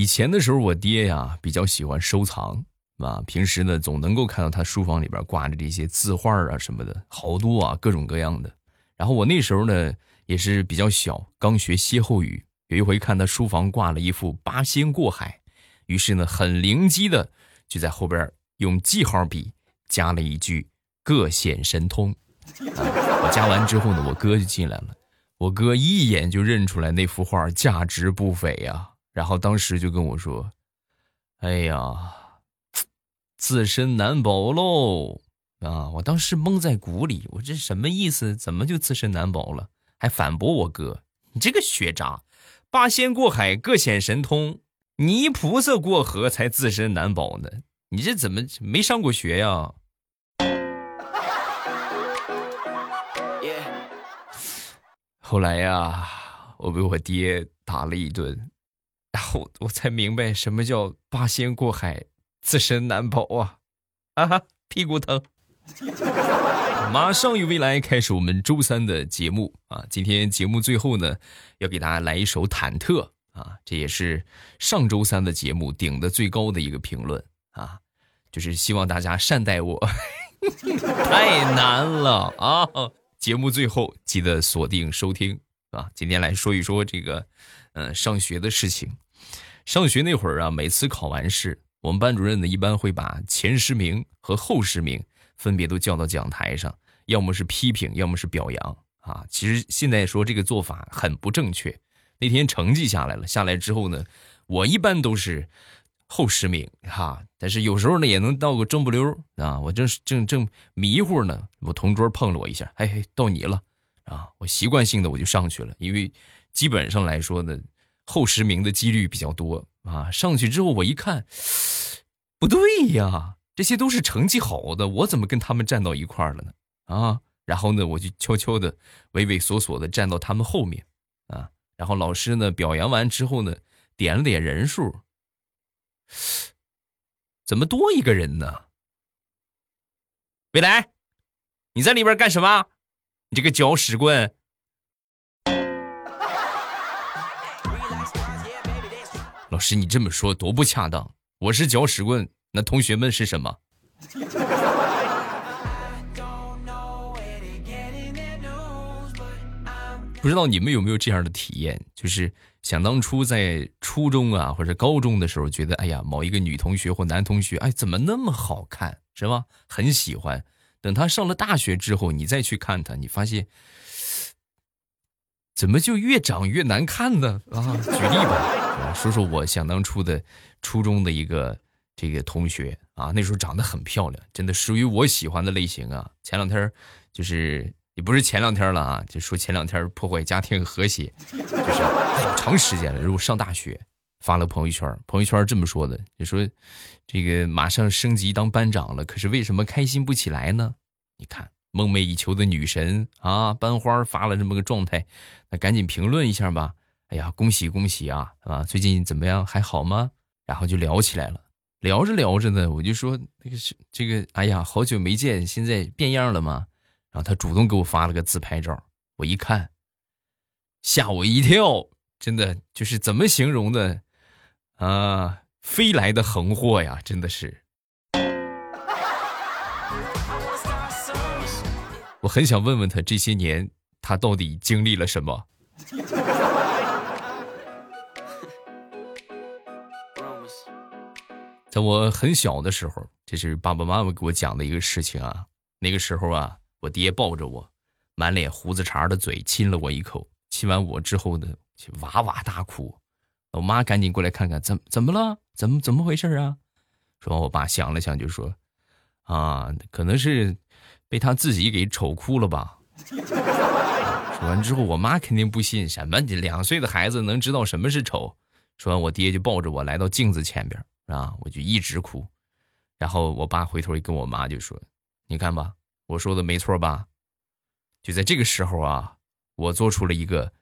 以前的时候，我爹呀比较喜欢收藏啊，平时呢总能够看到他书房里边挂着这些字画啊什么的，好多啊，各种各样的。然后我那时候呢也是比较小，刚学歇后语。有一回看他书房挂了一幅八仙过海，于是呢很灵机的就在后边用记号笔加了一句“各显神通”。啊我加完之后呢，我哥就进来了，我哥一眼就认出来那幅画价值不菲呀。然后当时就跟我说：“哎呀，自身难保喽！”啊，我当时蒙在鼓里，我这什么意思？怎么就自身难保了？还反驳我哥：“你这个学渣，八仙过海各显神通，泥菩萨过河才自身难保呢！你这怎么没上过学呀？” 后来呀，我被我爹打了一顿。然后我才明白什么叫八仙过海，自身难保啊！啊哈，屁股疼。马上与未来开始我们周三的节目啊！今天节目最后呢，要给大家来一首《忐忑》啊，这也是上周三的节目顶的最高的一个评论啊，就是希望大家善待我。太难了啊！节目最后记得锁定收听啊！今天来说一说这个。嗯，上学的事情，上学那会儿啊，每次考完试，我们班主任呢一般会把前十名和后十名分别都叫到讲台上，要么是批评，要么是表扬啊。其实现在说这个做法很不正确。那天成绩下来了，下来之后呢，我一般都是后十名哈，但是有时候呢也能到个中不溜啊。我正正正迷糊呢，我同桌碰了我一下，嘿嘿，到你了啊！我习惯性的我就上去了，因为。基本上来说呢，后十名的几率比较多啊。上去之后我一看，不对呀，这些都是成绩好的，我怎么跟他们站到一块儿了呢？啊，然后呢，我就悄悄的、畏畏缩缩的站到他们后面啊。然后老师呢表扬完之后呢，点了点人数，怎么多一个人呢？未来，你在里边干什么？你这个搅屎棍！老师，你这么说多不恰当。我是搅屎棍，那同学们是什么？不知道你们有没有这样的体验？就是想当初在初中啊或者高中的时候，觉得哎呀，某一个女同学或男同学，哎，怎么那么好看，是吧？很喜欢。等他上了大学之后，你再去看他，你发现怎么就越长越难看呢？啊，举例吧。说说我想当初的初中的一个这个同学啊，那时候长得很漂亮，真的属于我喜欢的类型啊。前两天就是也不是前两天了啊，就说前两天破坏家庭和谐，就是好长时间了。如果上大学发了朋友圈，朋友圈这么说的，就说这个马上升级当班长了，可是为什么开心不起来呢？你看梦寐以求的女神啊，班花发了这么个状态，那赶紧评论一下吧。哎呀，恭喜恭喜啊！啊，最近怎么样？还好吗？然后就聊起来了。聊着聊着呢，我就说那个是这个，哎呀，好久没见，现在变样了吗？然后他主动给我发了个自拍照，我一看，吓我一跳，真的就是怎么形容的啊？飞来的横祸呀，真的是。我很想问问他这些年他到底经历了什么。在我很小的时候，这是爸爸妈妈给我讲的一个事情啊。那个时候啊，我爹抱着我，满脸胡子茬的嘴亲了我一口。亲完我之后呢，就哇哇大哭。我妈赶紧过来看看，怎怎么了？怎么怎么回事啊？说完我爸想了想，就说：“啊，可能是被他自己给丑哭了吧。”说完之后，我妈肯定不信，什么两岁的孩子能知道什么是丑？说完，我爹就抱着我来到镜子前边。啊！我就一直哭，然后我爸回头一跟我妈就说：“你看吧，我说的没错吧？”就在这个时候啊，我做出了一个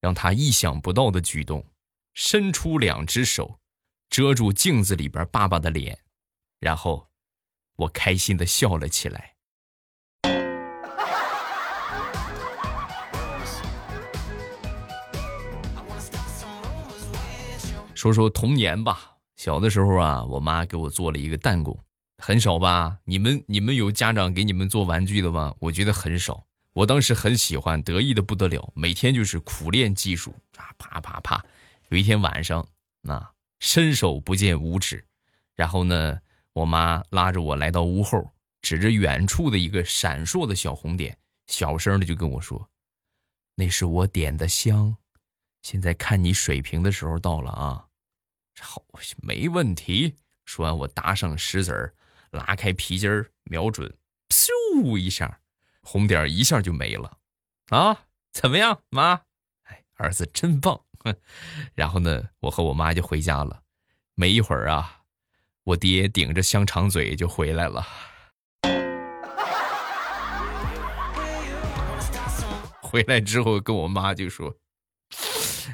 让他意想不到的举动，伸出两只手，遮住镜子里边爸爸的脸，然后我开心的笑了起来。说说童年吧。小的时候啊，我妈给我做了一个弹弓，很少吧？你们你们有家长给你们做玩具的吗？我觉得很少。我当时很喜欢，得意的不得了，每天就是苦练技术啊，啪啪啪。有一天晚上，那伸手不见五指，然后呢，我妈拉着我来到屋后，指着远处的一个闪烁的小红点，小声的就跟我说：“那是我点的香，现在看你水平的时候到了啊。”好，没问题。说完，我搭上石子儿，拉开皮筋儿，瞄准，咻一下，红点一下就没了。啊，怎么样，妈？哎，儿子真棒。哼 然后呢，我和我妈就回家了。没一会儿啊，我爹顶着香肠嘴就回来了。回来之后跟我妈就说：“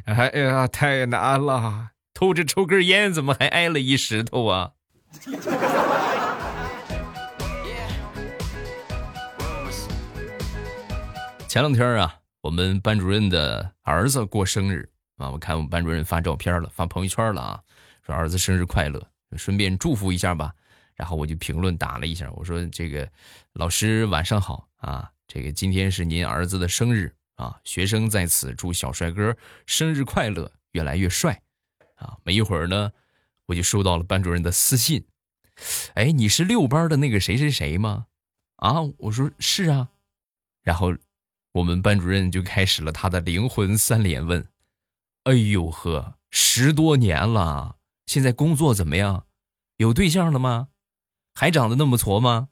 哎呀，太难了。”偷着抽根烟，怎么还挨了一石头啊？前两天啊，我们班主任的儿子过生日啊，我看我们班主任发照片了，发朋友圈了啊，说儿子生日快乐，顺便祝福一下吧。然后我就评论打了一下，我说这个老师晚上好啊，这个今天是您儿子的生日啊，学生在此祝小帅哥生日快乐，越来越帅。啊，没一会儿呢，我就收到了班主任的私信。哎，你是六班的那个谁谁谁吗？啊，我说是啊。然后我们班主任就开始了他的灵魂三连问。哎呦呵，十多年了，现在工作怎么样？有对象了吗？还长得那么矬吗？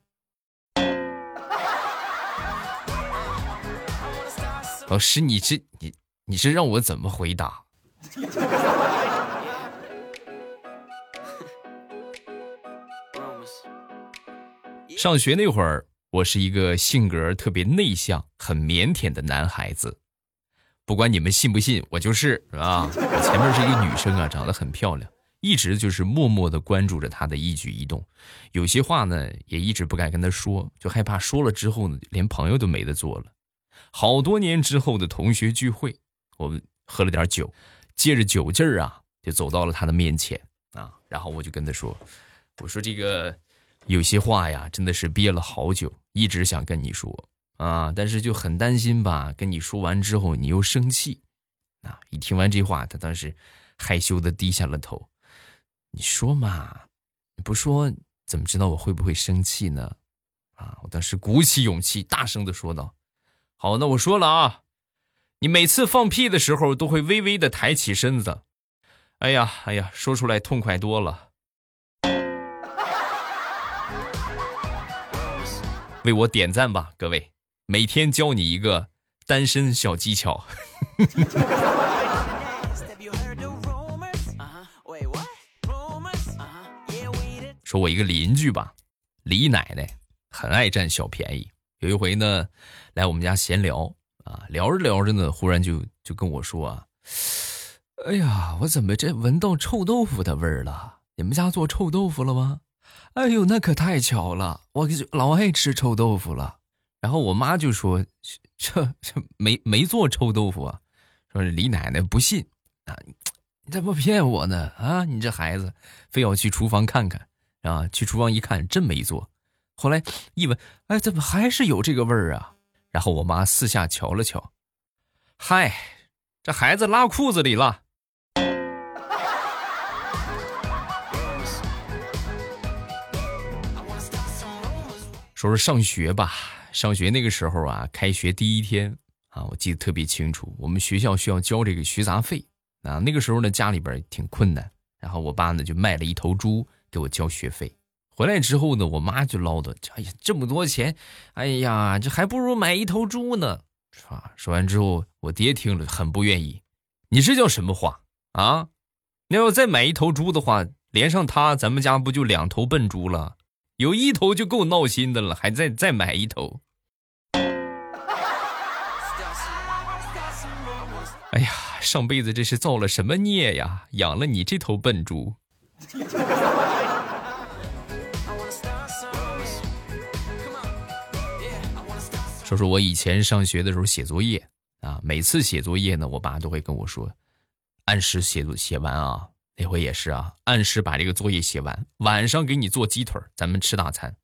老师，你这你你是让我怎么回答？上学那会儿，我是一个性格特别内向、很腼腆的男孩子。不管你们信不信，我就是，是吧？我 前面是一个女生啊，长得很漂亮，一直就是默默的关注着她的一举一动。有些话呢，也一直不敢跟她说，就害怕说了之后呢，连朋友都没得做了。好多年之后的同学聚会，我们喝了点酒，借着酒劲儿啊，就走到了她的面前啊，然后我就跟她说：“我说这个。”有些话呀，真的是憋了好久，一直想跟你说啊，但是就很担心吧，跟你说完之后你又生气，啊！一听完这话，他当时害羞的低下了头。你说嘛，你不说怎么知道我会不会生气呢？啊！我当时鼓起勇气，大声的说道：“好，那我说了啊，你每次放屁的时候都会微微的抬起身子。哎呀，哎呀，说出来痛快多了。”为我点赞吧，各位！每天教你一个单身小技巧。说我一个邻居吧，李奶奶很爱占小便宜。有一回呢，来我们家闲聊啊，聊着聊着呢，忽然就就跟我说啊：“哎呀，我怎么这闻到臭豆腐的味儿了？你们家做臭豆腐了吗？”哎呦，那可太巧了！我就老爱吃臭豆腐了。然后我妈就说：“这这没没做臭豆腐啊？”说李奶奶不信啊，你这不骗我呢？啊，你这孩子非要去厨房看看啊？去厨房一看，真没做。后来一闻，哎，怎么还是有这个味儿啊？然后我妈四下瞧了瞧，嗨，这孩子拉裤子里了。说说上学吧，上学那个时候啊，开学第一天啊，我记得特别清楚。我们学校需要交这个学杂费啊，那个时候呢，家里边挺困难，然后我爸呢就卖了一头猪给我交学费。回来之后呢，我妈就唠叨：“哎呀，这么多钱，哎呀，这还不如买一头猪呢。”是吧？说完之后，我爹听了很不愿意：“你这叫什么话啊？那要再买一头猪的话，连上他，咱们家不就两头笨猪了？”有一头就够闹心的了，还再再买一头。哎呀，上辈子这是造了什么孽呀？养了你这头笨猪。说说我以前上学的时候写作业啊，每次写作业呢，我爸都会跟我说，按时写作写完啊，那回也是啊，按时把这个作业写完，晚上给你做鸡腿，咱们吃大餐。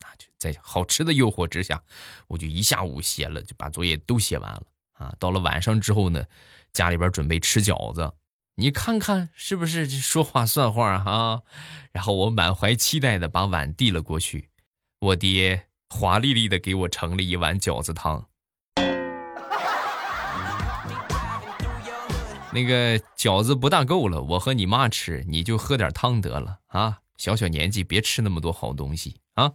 那就在好吃的诱惑之下，我就一下午写了，就把作业都写完了啊。到了晚上之后呢，家里边准备吃饺子，你看看是不是说话算话啊？然后我满怀期待的把碗递了过去，我爹华丽丽的给我盛了一碗饺子汤。那个饺子不大够了，我和你妈吃，你就喝点汤得了啊！小小年纪别吃那么多好东西啊！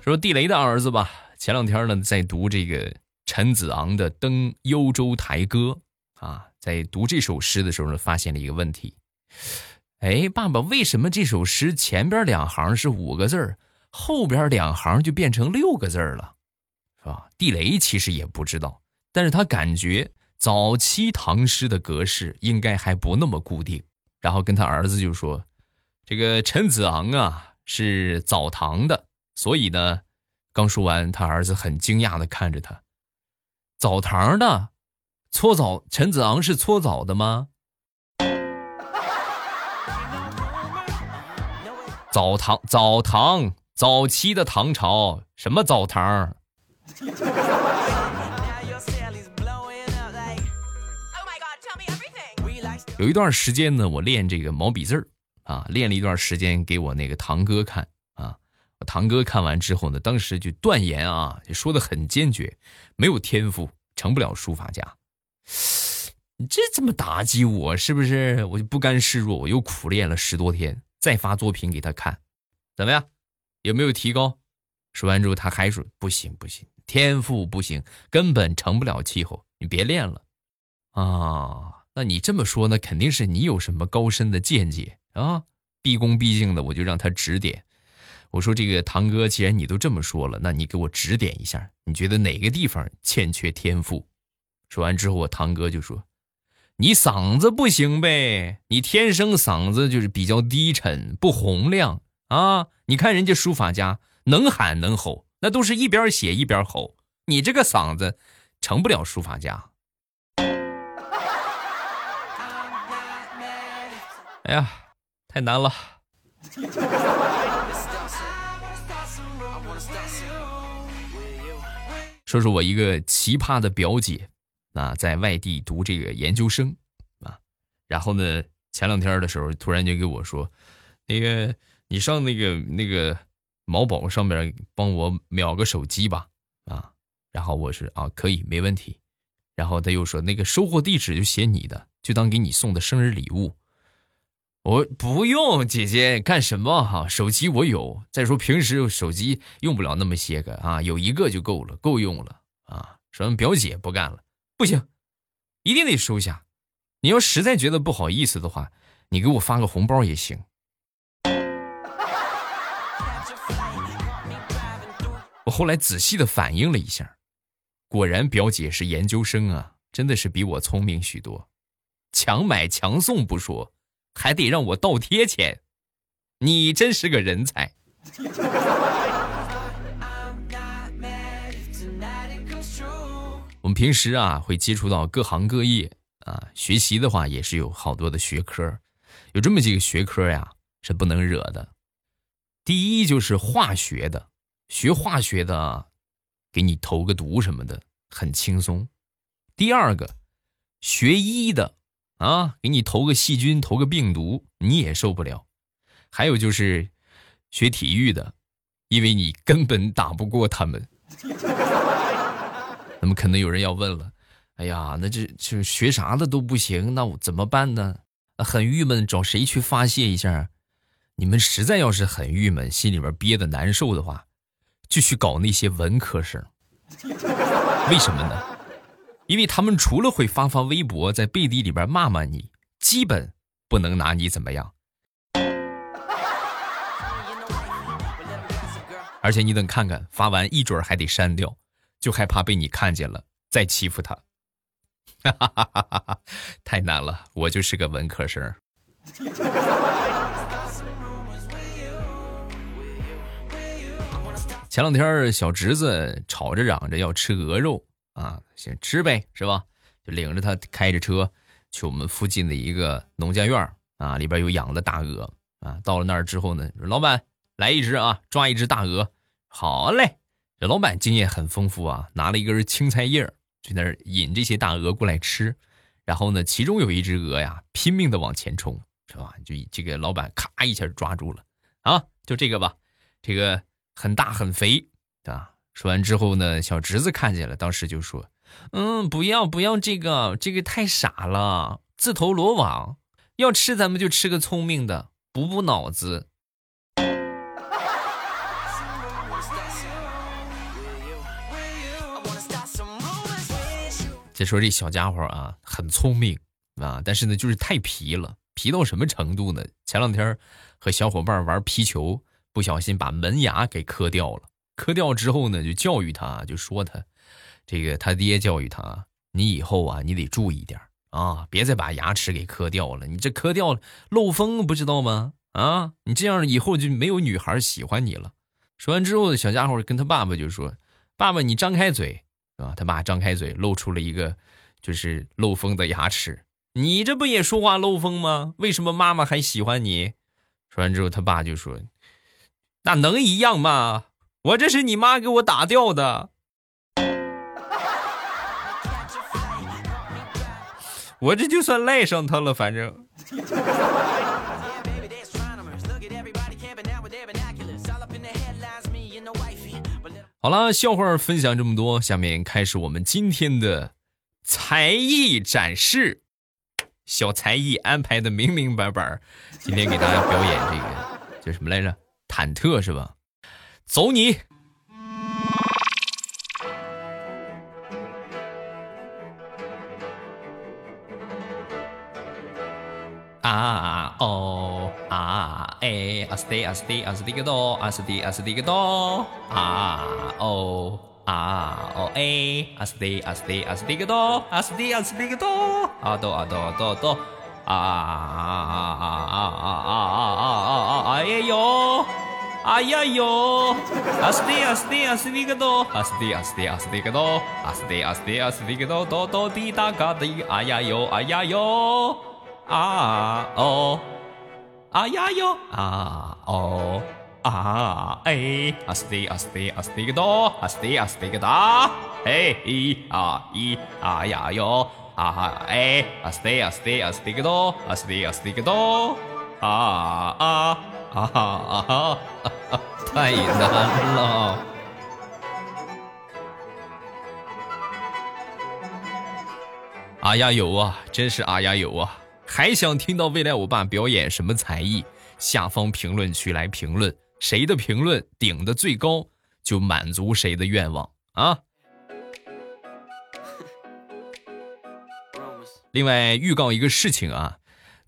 说地雷的儿子吧，前两天呢在读这个陈子昂的《登幽州台歌》啊，在读这首诗的时候呢，发现了一个问题。哎，爸爸，为什么这首诗前边两行是五个字儿？后边两行就变成六个字了，是吧？地雷其实也不知道，但是他感觉早期唐诗的格式应该还不那么固定，然后跟他儿子就说：“这个陈子昂啊是早唐的，所以呢，刚说完，他儿子很惊讶的看着他，早唐的，搓澡，陈子昂是搓澡的吗？澡堂，澡堂。”早期的唐朝，什么澡堂？有一段时间呢，我练这个毛笔字儿啊，练了一段时间给我那个堂哥看啊。我堂哥看完之后呢，当时就断言啊，说的很坚决，没有天赋，成不了书法家。你这怎么打击我？是不是？我就不甘示弱，我又苦练了十多天，再发作品给他看，怎么样？有没有提高？说完之后，他还说：“不行，不行，天赋不行，根本成不了气候。你别练了。”啊，那你这么说，那肯定是你有什么高深的见解啊！毕恭毕敬的，我就让他指点。我说：“这个堂哥，既然你都这么说了，那你给我指点一下，你觉得哪个地方欠缺天赋？”说完之后，我堂哥就说：“你嗓子不行呗，你天生嗓子就是比较低沉，不洪亮。”啊！你看人家书法家能喊能吼，那都是一边写一边吼。你这个嗓子，成不了书法家。哎呀，太难了。说说我一个奇葩的表姐啊，在外地读这个研究生啊，然后呢，前两天的时候突然就跟我说，那个。你上那个那个某宝上面帮我秒个手机吧，啊，然后我说啊可以没问题，然后他又说那个收货地址就写你的，就当给你送的生日礼物。我不用姐姐干什么哈？手机我有，再说平时手机用不了那么些个啊，有一个就够了，够用了啊。说表姐不干了，不行，一定得收下。你要实在觉得不好意思的话，你给我发个红包也行。我后来仔细的反应了一下，果然表姐是研究生啊，真的是比我聪明许多，强买强送不说，还得让我倒贴钱，你真是个人才。我们平时啊会接触到各行各业啊，学习的话也是有好多的学科，有这么几个学科呀是不能惹的，第一就是化学的。学化学的，给你投个毒什么的很轻松。第二个，学医的啊，给你投个细菌、投个病毒，你也受不了。还有就是学体育的，因为你根本打不过他们。那么可能有人要问了，哎呀，那这这学啥的都不行，那我怎么办呢？很郁闷，找谁去发泄一下？你们实在要是很郁闷，心里边憋得难受的话。就去搞那些文科生，为什么呢？因为他们除了会发发微博，在背地里边骂骂你，基本不能拿你怎么样。而且你等看看，发完一准还得删掉，就害怕被你看见了再欺负他。哈哈哈哈哈！太难了，我就是个文科生。前两天小侄子吵着嚷着要吃鹅肉啊，先吃呗，是吧？就领着他开着车去我们附近的一个农家院啊，里边有养的大鹅啊。到了那儿之后呢，老板来一只啊，抓一只大鹅。好嘞，这老板经验很丰富啊，拿了一根青菜叶就在那儿引这些大鹅过来吃。然后呢，其中有一只鹅呀，拼命的往前冲，是吧？就这个老板咔一下抓住了啊，就这个吧，这个很大很肥啊。说完之后呢，小侄子看见了，当时就说：“嗯，不要不要这个，这个太傻了，自投罗网。要吃咱们就吃个聪明的，补补脑子。”再说这小家伙啊，很聪明啊，但是呢，就是太皮了，皮到什么程度呢？前两天和小伙伴玩皮球，不小心把门牙给磕掉了。磕掉之后呢，就教育他，就说他，这个他爹教育他，你以后啊，你得注意点啊，别再把牙齿给磕掉了。你这磕掉了漏风，不知道吗？啊，你这样以后就没有女孩喜欢你了。说完之后，小家伙跟他爸爸就说：“爸爸，你张开嘴，啊。”他爸张开嘴，露出了一个就是漏风的牙齿。你这不也说话漏风吗？为什么妈妈还喜欢你？说完之后，他爸就说：“那能一样吗？”我这是你妈给我打掉的，我这就算赖上他了，反正。好了，笑话分享这么多，下面开始我们今天的才艺展示。小才艺安排的明明白白，今天给大家表演这个叫什么来着？忐忑是吧？走你！啊哦啊哎，阿斯蒂阿斯蒂阿斯蒂个多，阿斯蒂阿斯蒂个多，啊哦啊哦哎，阿斯蒂阿斯蒂阿斯蒂个多，阿斯蒂阿斯蒂个多，啊多啊多多多，啊啊啊啊啊啊啊啊啊啊哎呦！ayayo, asti asti asti gado, asti asti asti gado, asti asti asti gado, to to ti ta ka ti ayayo ayayo, a o, ayayo a o. ああ、えい、あすてい、あすてい、あすていけど、あすてい、あすていけど、えい、あい、あやよ、あえい、あすてい、あすてい、あすていけど、あすてい、あすていけど、ああ、あ 啊啊。啊啊！太难了！啊呀有啊，真是啊呀有啊！还想听到未来欧巴表演什么才艺？下方评论区来评论，谁的评论顶的最高，就满足谁的愿望啊！另外预告一个事情啊，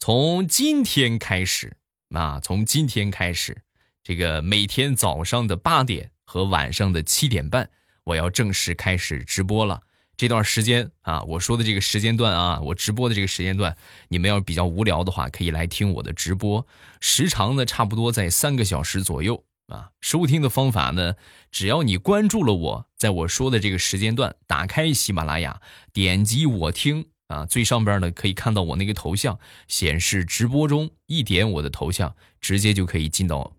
从今天开始。那从今天开始，这个每天早上的八点和晚上的七点半，我要正式开始直播了。这段时间啊，我说的这个时间段啊，我直播的这个时间段，你们要是比较无聊的话，可以来听我的直播，时长呢差不多在三个小时左右啊。收听的方法呢，只要你关注了我，在我说的这个时间段，打开喜马拉雅，点击我听。啊，最上边呢可以看到我那个头像显示直播中，一点我的头像，直接就可以进到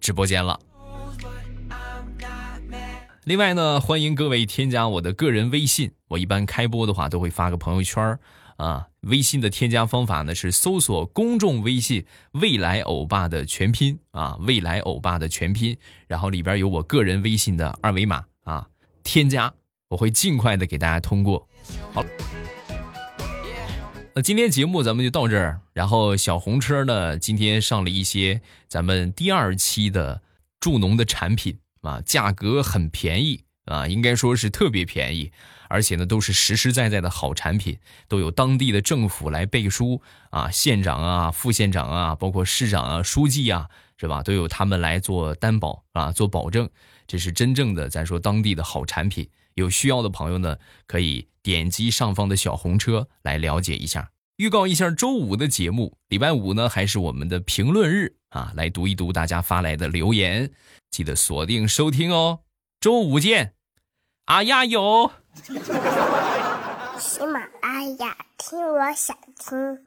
直播间了。另外呢，欢迎各位添加我的个人微信，我一般开播的话都会发个朋友圈啊。微信的添加方法呢是搜索公众微信“未来欧巴”的全拼啊，“未来欧巴”的全拼，然后里边有我个人微信的二维码啊，添加，我会尽快的给大家通过。好。那今天节目咱们就到这儿，然后小红车呢，今天上了一些咱们第二期的助农的产品啊，价格很便宜啊，应该说是特别便宜，而且呢都是实实在在的好产品，都有当地的政府来背书啊，县长啊、副县长啊，包括市长啊、书记啊，是吧？都有他们来做担保啊，做保证，这是真正的咱说当地的好产品。有需要的朋友呢，可以点击上方的小红车来了解一下。预告一下周五的节目，礼拜五呢还是我们的评论日啊，来读一读大家发来的留言，记得锁定收听哦。周五见，啊呀有。喜马拉雅，听我想听。